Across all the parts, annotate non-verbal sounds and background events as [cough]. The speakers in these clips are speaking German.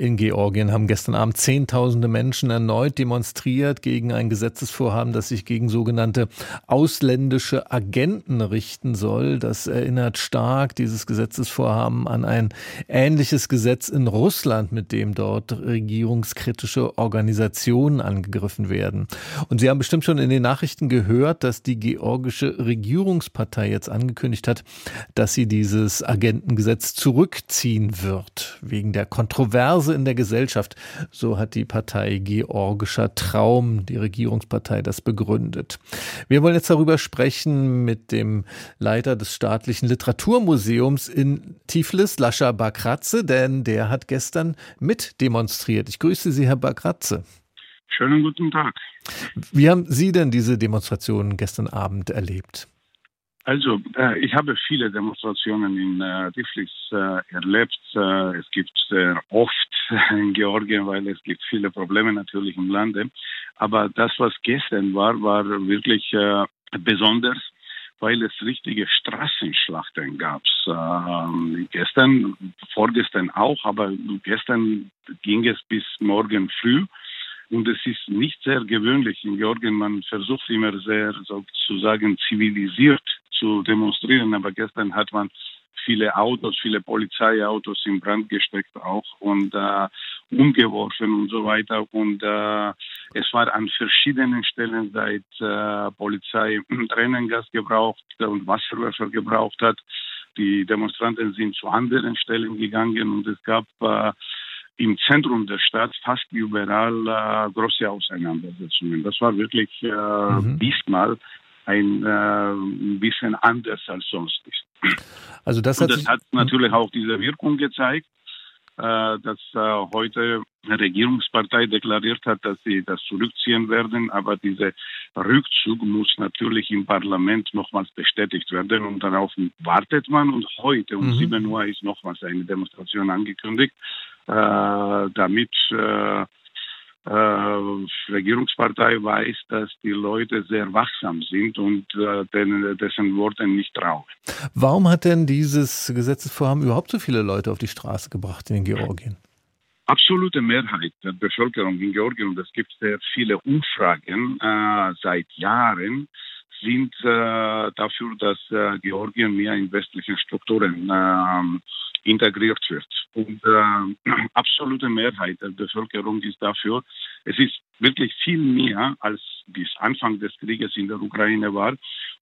in Georgien haben gestern Abend Zehntausende Menschen erneut demonstriert gegen ein Gesetzesvorhaben, das sich gegen sogenannte ausländische Agenten richten soll. Das erinnert stark, dieses Gesetzesvorhaben, an ein ähnliches Gesetz in Russland, mit dem dort regierungskritische Organisationen angegriffen werden. Und Sie haben bestimmt schon in den Nachrichten gehört, dass die georgische Regierungspartei jetzt angekündigt hat, dass sie dieses Agentengesetz zurückziehen wird, wegen der Kontroverse Phase in der Gesellschaft. So hat die Partei Georgischer Traum, die Regierungspartei, das begründet. Wir wollen jetzt darüber sprechen mit dem Leiter des staatlichen Literaturmuseums in Tiflis, Lascha Bakratze, denn der hat gestern mit demonstriert. Ich grüße Sie, Herr Bakratze. Schönen guten Tag. Wie haben Sie denn diese Demonstration gestern Abend erlebt? Also, äh, ich habe viele Demonstrationen in äh, Tiflis äh, erlebt. Äh, es gibt sehr oft [laughs] in Georgien, weil es gibt viele Probleme natürlich im Lande. Aber das, was gestern war, war wirklich äh, besonders, weil es richtige Straßenschlachten gab. Ähm, gestern, vorgestern auch, aber gestern ging es bis morgen früh. Und es ist nicht sehr gewöhnlich in Georgien. Man versucht immer sehr sozusagen zivilisiert zu demonstrieren. Aber gestern hat man viele Autos, viele Polizeiautos in Brand gesteckt auch und äh, umgeworfen und so weiter. Und äh, es war an verschiedenen Stellen seit äh, Polizei [clears throat] Tränengas gebraucht und Wasserwerfer gebraucht hat. Die Demonstranten sind zu anderen Stellen gegangen und es gab äh, im Zentrum der Stadt fast überall äh, große Auseinandersetzungen. Das war wirklich äh, mhm. diesmal ein, äh, bisschen anders als sonst ist. Also das hat, das hat natürlich auch diese Wirkung gezeigt, äh, dass äh, heute eine Regierungspartei deklariert hat, dass sie das zurückziehen werden, aber dieser Rückzug muss natürlich im Parlament nochmals bestätigt werden und darauf wartet man und heute um mhm. 7 Uhr ist nochmals eine Demonstration angekündigt, äh, damit äh, Regierungspartei weiß, dass die Leute sehr wachsam sind und äh, den, dessen Worten nicht trauen. Warum hat denn dieses Gesetzesvorhaben überhaupt so viele Leute auf die Straße gebracht in Georgien? Absolute Mehrheit der Bevölkerung in Georgien, und es gibt sehr viele Umfragen äh, seit Jahren, sind äh, dafür, dass äh, Georgien mehr in westlichen Strukturen ähm, integriert wird. Und äh, [clears throat] absolute Mehrheit der Bevölkerung ist dafür. Es ist wirklich viel mehr, als bis Anfang des Krieges in der Ukraine war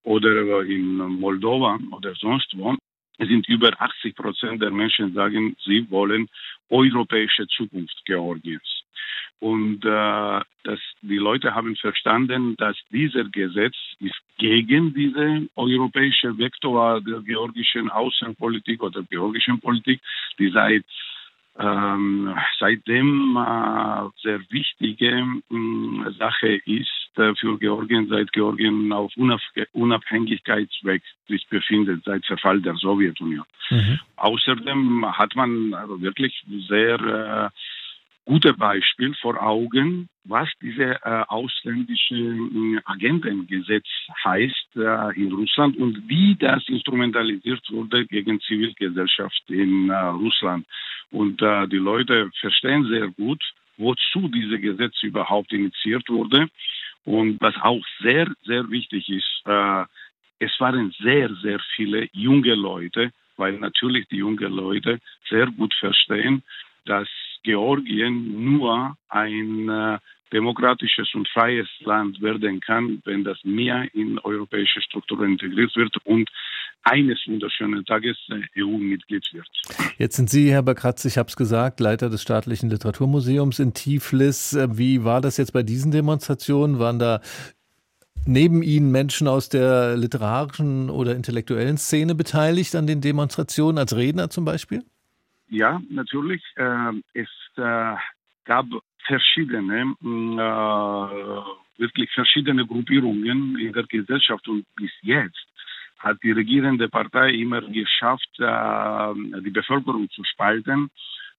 oder in Moldova oder sonst wo. Es sind über 80 Prozent der Menschen sagen, sie wollen europäische Zukunft Georgiens. Und äh, dass die Leute haben verstanden, dass dieser Gesetz ist gegen diese europäische Vektor der georgischen Außenpolitik oder georgischen Politik, die seit ähm, seitdem äh, sehr wichtige äh, Sache ist äh, für Georgien, seit Georgien auf Unab Unabhängigkeitsweg sich befindet, seit Verfall der Sowjetunion. Mhm. Außerdem hat man also wirklich sehr äh, gute Beispiel vor Augen, was diese äh, ausländische äh, Agentengesetz heißt äh, in Russland und wie das instrumentalisiert wurde gegen Zivilgesellschaft in äh, Russland. Und äh, die Leute verstehen sehr gut, wozu dieses Gesetz überhaupt initiiert wurde. Und was auch sehr, sehr wichtig ist, äh, es waren sehr, sehr viele junge Leute, weil natürlich die jungen Leute sehr gut verstehen, dass Georgien nur ein äh, demokratisches und freies Land werden kann, wenn das mehr in europäische Strukturen integriert wird und eines wunderschönen Tages äh, EU-Mitglied wird. Jetzt sind Sie, Herr Bakratz, ich habe es gesagt, Leiter des Staatlichen Literaturmuseums in Tiflis. Äh, wie war das jetzt bei diesen Demonstrationen? Waren da neben Ihnen Menschen aus der literarischen oder intellektuellen Szene beteiligt an den Demonstrationen, als Redner zum Beispiel? Ja, natürlich. Äh, es äh, gab verschiedene, äh, wirklich verschiedene Gruppierungen in der Gesellschaft und bis jetzt hat die regierende Partei immer geschafft, äh, die Bevölkerung zu spalten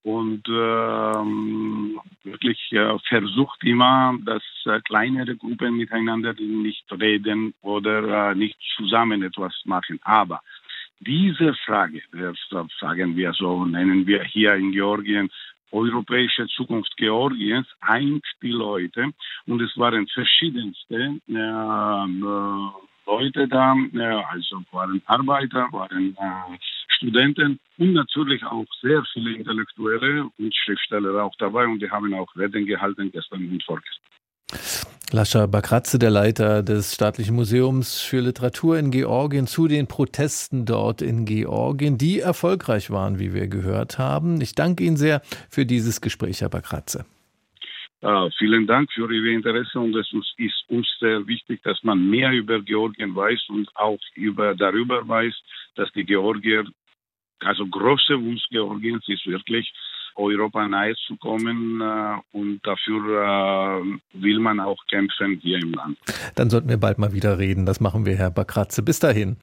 und ähm, wirklich äh, versucht immer, dass äh, kleinere Gruppen miteinander nicht reden oder nicht zusammen etwas machen. Aber diese Frage, sagen wir so, nennen wir hier in Georgien europäische Zukunft Georgiens eint die Leute und es waren verschiedenste äh, Leute da, äh, also waren Arbeiter, waren äh, Studenten und natürlich auch sehr viele Intellektuelle und Schriftsteller auch dabei und die haben auch Reden gehalten gestern und vorgestern. Lascha Bakratze, der Leiter des Staatlichen Museums für Literatur in Georgien, zu den Protesten dort in Georgien, die erfolgreich waren, wie wir gehört haben. Ich danke Ihnen sehr für dieses Gespräch, Herr Bakratze. Uh, vielen Dank für Ihr Interesse und es ist uns sehr wichtig, dass man mehr über Georgien weiß und auch über, darüber weiß, dass die Georgier, also große Wunsch Georgiens ist wirklich, Europa nahe zu kommen äh, und dafür äh, will man auch kämpfen hier im Land. Dann sollten wir bald mal wieder reden. Das machen wir, Herr Bakratze. Bis dahin.